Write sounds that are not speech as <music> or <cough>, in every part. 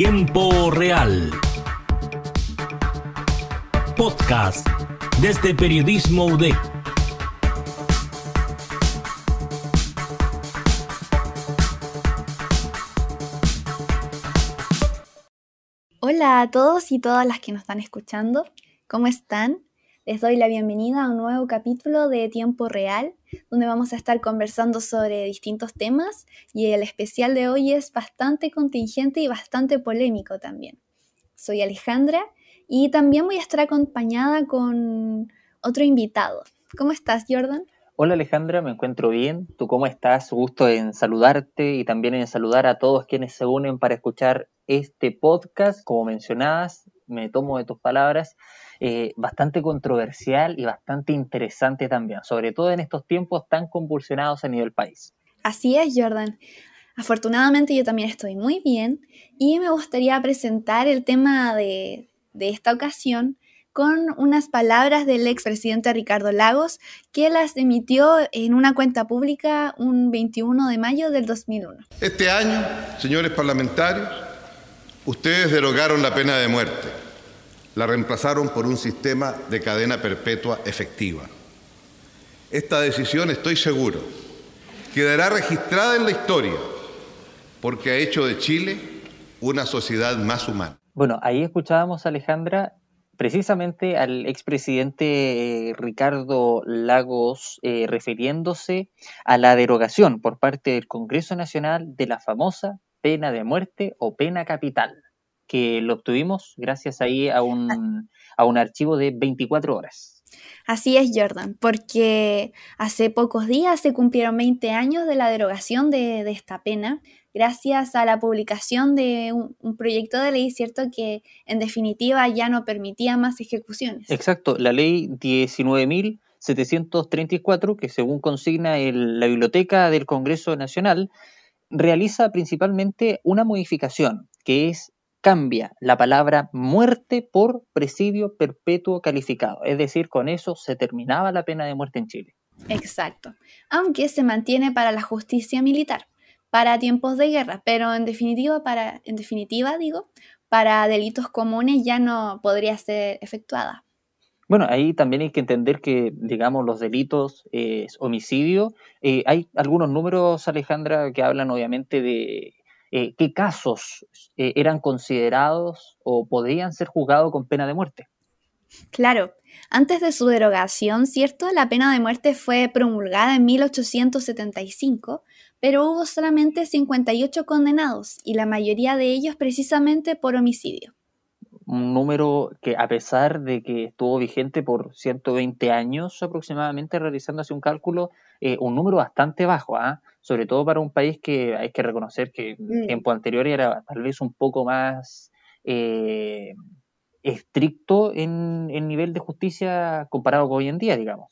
Tiempo Real. Podcast desde Periodismo UDEC. Hola a todos y todas las que nos están escuchando. ¿Cómo están? Les doy la bienvenida a un nuevo capítulo de Tiempo Real, donde vamos a estar conversando sobre distintos temas y el especial de hoy es bastante contingente y bastante polémico también. Soy Alejandra y también voy a estar acompañada con otro invitado. ¿Cómo estás, Jordan? Hola Alejandra, me encuentro bien. ¿Tú cómo estás? Gusto en saludarte y también en saludar a todos quienes se unen para escuchar este podcast. Como mencionabas, me tomo de tus palabras eh, bastante controversial y bastante interesante también, sobre todo en estos tiempos tan convulsionados a nivel país. Así es, Jordan. Afortunadamente yo también estoy muy bien y me gustaría presentar el tema de, de esta ocasión con unas palabras del expresidente Ricardo Lagos que las emitió en una cuenta pública un 21 de mayo del 2001. Este año, señores parlamentarios, ustedes derogaron la pena de muerte la reemplazaron por un sistema de cadena perpetua efectiva. Esta decisión, estoy seguro, quedará registrada en la historia porque ha hecho de Chile una sociedad más humana. Bueno, ahí escuchábamos, Alejandra, precisamente al expresidente eh, Ricardo Lagos eh, refiriéndose a la derogación por parte del Congreso Nacional de la famosa pena de muerte o pena capital que lo obtuvimos gracias ahí a un, a un archivo de 24 horas. Así es, Jordan, porque hace pocos días se cumplieron 20 años de la derogación de, esta pena, gracias a la publicación de un, un, proyecto de ley, ¿cierto? Que en definitiva ya no permitía más ejecuciones. Exacto, la ley 19.734, que según consigna el, la Biblioteca del Congreso Nacional, realiza principalmente una modificación, que es cambia la palabra muerte por presidio perpetuo calificado. Es decir, con eso se terminaba la pena de muerte en Chile. Exacto. Aunque se mantiene para la justicia militar, para tiempos de guerra, pero en definitiva, para, en definitiva digo, para delitos comunes ya no podría ser efectuada. Bueno, ahí también hay que entender que, digamos, los delitos eh, homicidio, eh, hay algunos números, Alejandra, que hablan obviamente de eh, qué casos eh, eran considerados o podrían ser juzgados con pena de muerte. Claro, antes de su derogación, ¿cierto? La pena de muerte fue promulgada en 1875, pero hubo solamente 58 condenados y la mayoría de ellos precisamente por homicidio. Un número que a pesar de que estuvo vigente por 120 años aproximadamente, realizándose un cálculo, eh, un número bastante bajo, ¿ah? Sobre todo para un país que hay que reconocer que en mm. tiempo anterior era tal vez un poco más eh, estricto en el nivel de justicia comparado con hoy en día, digamos.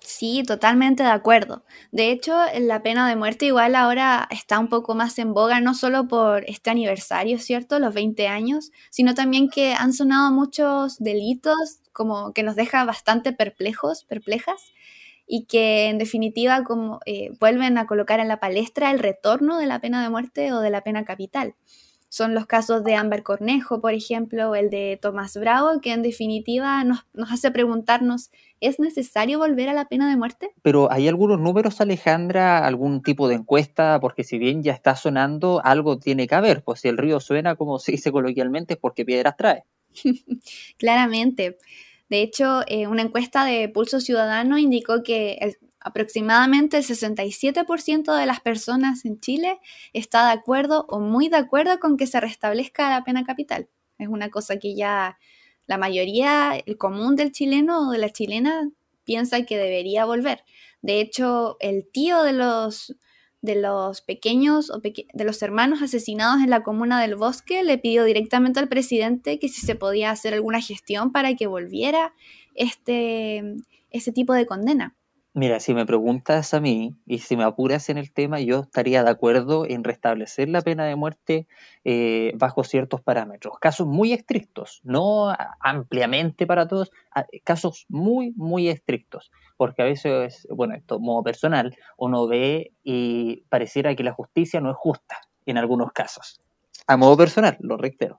Sí, totalmente de acuerdo. De hecho, la pena de muerte igual ahora está un poco más en boga, no solo por este aniversario, ¿cierto? Los 20 años, sino también que han sonado muchos delitos como que nos deja bastante perplejos, perplejas, y que en definitiva como, eh, vuelven a colocar en la palestra el retorno de la pena de muerte o de la pena capital. Son los casos de Amber Cornejo, por ejemplo, o el de Tomás Bravo, que en definitiva nos, nos hace preguntarnos, ¿es necesario volver a la pena de muerte? Pero hay algunos números, Alejandra, algún tipo de encuesta, porque si bien ya está sonando, algo tiene que haber, pues si el río suena, como se dice coloquialmente, es porque piedras trae. <laughs> Claramente. De hecho, eh, una encuesta de Pulso Ciudadano indicó que aproximadamente el 67% de las personas en Chile está de acuerdo o muy de acuerdo con que se restablezca la pena capital. Es una cosa que ya la mayoría, el común del chileno o de la chilena piensa que debería volver. De hecho, el tío de los de los pequeños o de los hermanos asesinados en la comuna del bosque le pidió directamente al presidente que si se podía hacer alguna gestión para que volviera este ese tipo de condena. Mira, si me preguntas a mí y si me apuras en el tema, yo estaría de acuerdo en restablecer la pena de muerte eh, bajo ciertos parámetros. Casos muy estrictos, no ampliamente para todos, casos muy, muy estrictos. Porque a veces, bueno, esto modo personal, uno ve y pareciera que la justicia no es justa en algunos casos. a modo personal, lo reitero.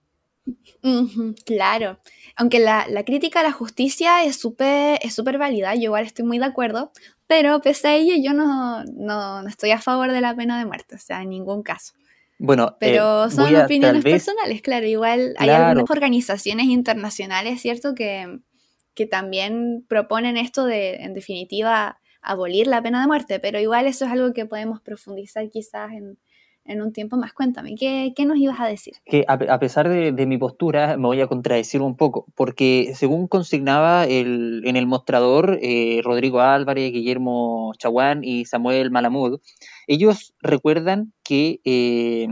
Claro, aunque la, crítica a la justicia es súper es super válida, yo igual estoy muy de acuerdo, pero pese a ello yo no, no, estoy a favor de la pena de muerte, o sea, en ningún caso. Bueno, eh, pero son opiniones personales, claro, igual hay algunas organizaciones internacionales, ¿cierto? Que, que también proponen esto de, en definitiva, abolir la pena de muerte, pero igual eso es algo que podemos profundizar quizás en, en un tiempo más. Cuéntame, ¿qué, nos ibas a decir? Que a, pesar de, mi postura, me voy a contradecir un poco, porque según consignaba el, en el mostrador eh, Rodrigo Álvarez, Guillermo Chaguán y Samuel Malamud, ellos recuerdan que eh,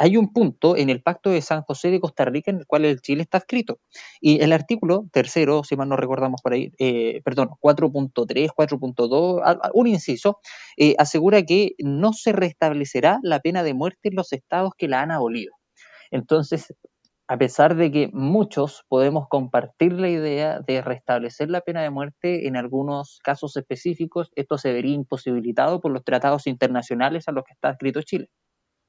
hay un punto en el Pacto de San José de Costa Rica en el cual el Chile está escrito. Y el artículo tercero, si mal no recordamos por ahí, eh, perdón, 4.3, 4.2, un inciso, eh, asegura que no se restablecerá la pena de muerte en los estados que la han abolido. Entonces, a pesar de que muchos podemos compartir la idea de restablecer la pena de muerte en algunos casos específicos, esto se vería imposibilitado por los tratados internacionales a los que está escrito Chile.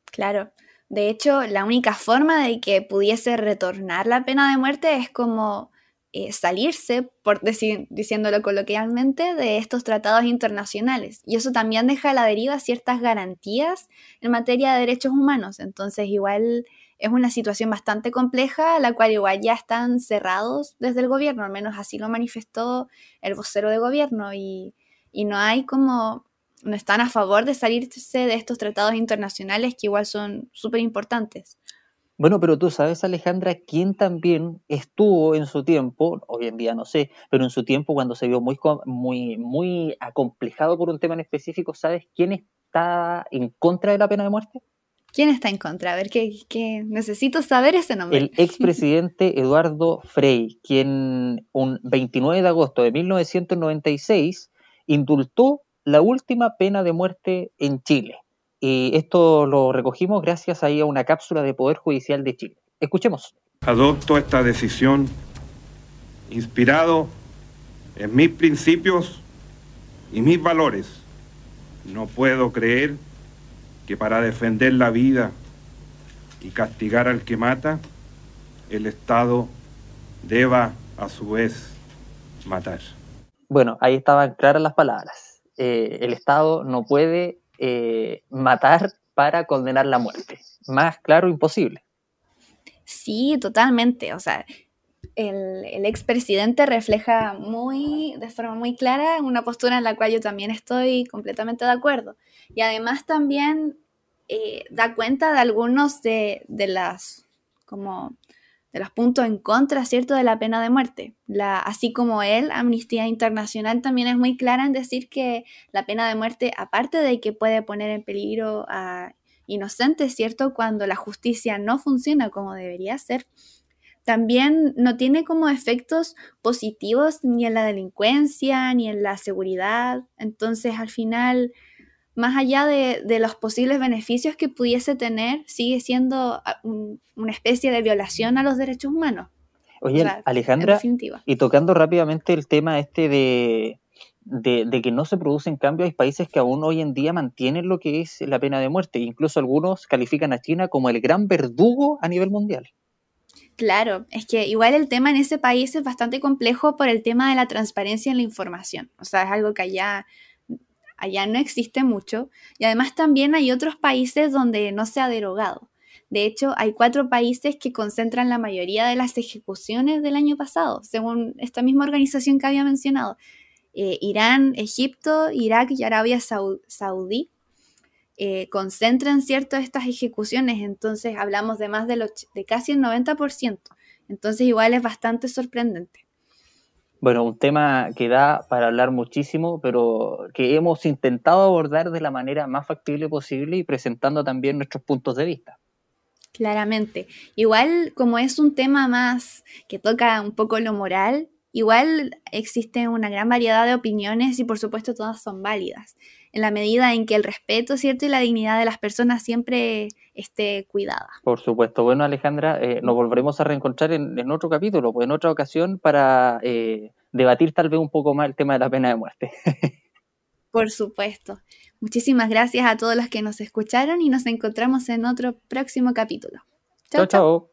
Claro, de hecho, la única forma de que pudiese retornar la pena de muerte es como eh, salirse, por decir, diciéndolo coloquialmente, de estos tratados internacionales. Y eso también deja a la deriva ciertas garantías en materia de derechos humanos. Entonces, igual es una situación bastante compleja, la cual igual ya están cerrados desde el gobierno, al menos así lo manifestó el vocero de gobierno. Y, y no hay como no están a favor de salirse de estos tratados internacionales que igual son súper importantes. Bueno, pero tú sabes, Alejandra, quién también estuvo en su tiempo, hoy en día no sé, pero en su tiempo cuando se vio muy, muy, muy acomplejado por un tema en específico, ¿sabes quién está en contra de la pena de muerte? ¿Quién está en contra? A ver, que, necesito saber ese nombre. El expresidente <laughs> Eduardo Frei, quien un 29 de agosto de 1996 indultó la última pena de muerte en Chile. Y esto lo recogimos gracias ahí a una cápsula de Poder Judicial de Chile. Escuchemos. Adopto esta decisión inspirado en mis principios y mis valores. No puedo creer que para defender la vida y castigar al que mata, el Estado deba a su vez matar. Bueno, ahí estaban claras las palabras. Eh, el Estado no puede eh, matar para condenar la muerte. Más claro, imposible. Sí, totalmente. O sea, el, el expresidente refleja muy, de forma muy clara una postura en la cual yo también estoy completamente de acuerdo. Y además también eh, da cuenta de algunos de, de las como de los puntos en contra, ¿cierto?, de la pena de muerte. La, así como él, Amnistía Internacional también es muy clara en decir que la pena de muerte, aparte de que puede poner en peligro a inocentes, ¿cierto?, cuando la justicia no funciona como debería ser, también no tiene como efectos positivos ni en la delincuencia, ni en la seguridad. Entonces, al final, más allá de, los posibles beneficios que pudiese tener, sigue siendo ah, una especie de violación a los derechos humanos. Oye, Alejandra, y tocando rápidamente el tema este de, de, que no se producen cambios, hay países que aún hoy en día mantienen lo que es la pena de muerte, incluso algunos califican a China como el gran verdugo a nivel mundial. Claro, es que igual el tema en ese país es bastante complejo por el tema de la transparencia en la información. O sea, es algo que allá allá no existe mucho y además también hay otros países donde no se ha derogado. De hecho, hay cuatro países que concentran la mayoría de las ejecuciones del año pasado, según esta misma organización que había mencionado. Eh, Irán, Egipto, Irak y Arabia Saudí eh, concentran cierto estas ejecuciones, entonces hablamos de más de, de casi el 90%. Entonces igual es bastante sorprendente. Bueno, un tema que da para hablar muchísimo, pero que hemos intentado abordar de la manera más factible posible y presentando también nuestros puntos de vista. Claramente. Igual como es un tema más que toca un poco lo moral, igual existe una gran variedad de opiniones y por supuesto todas son válidas en la medida en que el respeto, ¿cierto? Y la dignidad de las personas siempre esté cuidada. Por supuesto. Bueno, Alejandra, eh, nos volveremos a reencontrar en, otro capítulo, pues en otra ocasión para eh, debatir tal vez un poco más el tema de la pena de muerte. <laughs> Por supuesto. Muchísimas gracias a todos los que nos escucharon y nos encontramos en otro próximo capítulo. Chao, chao.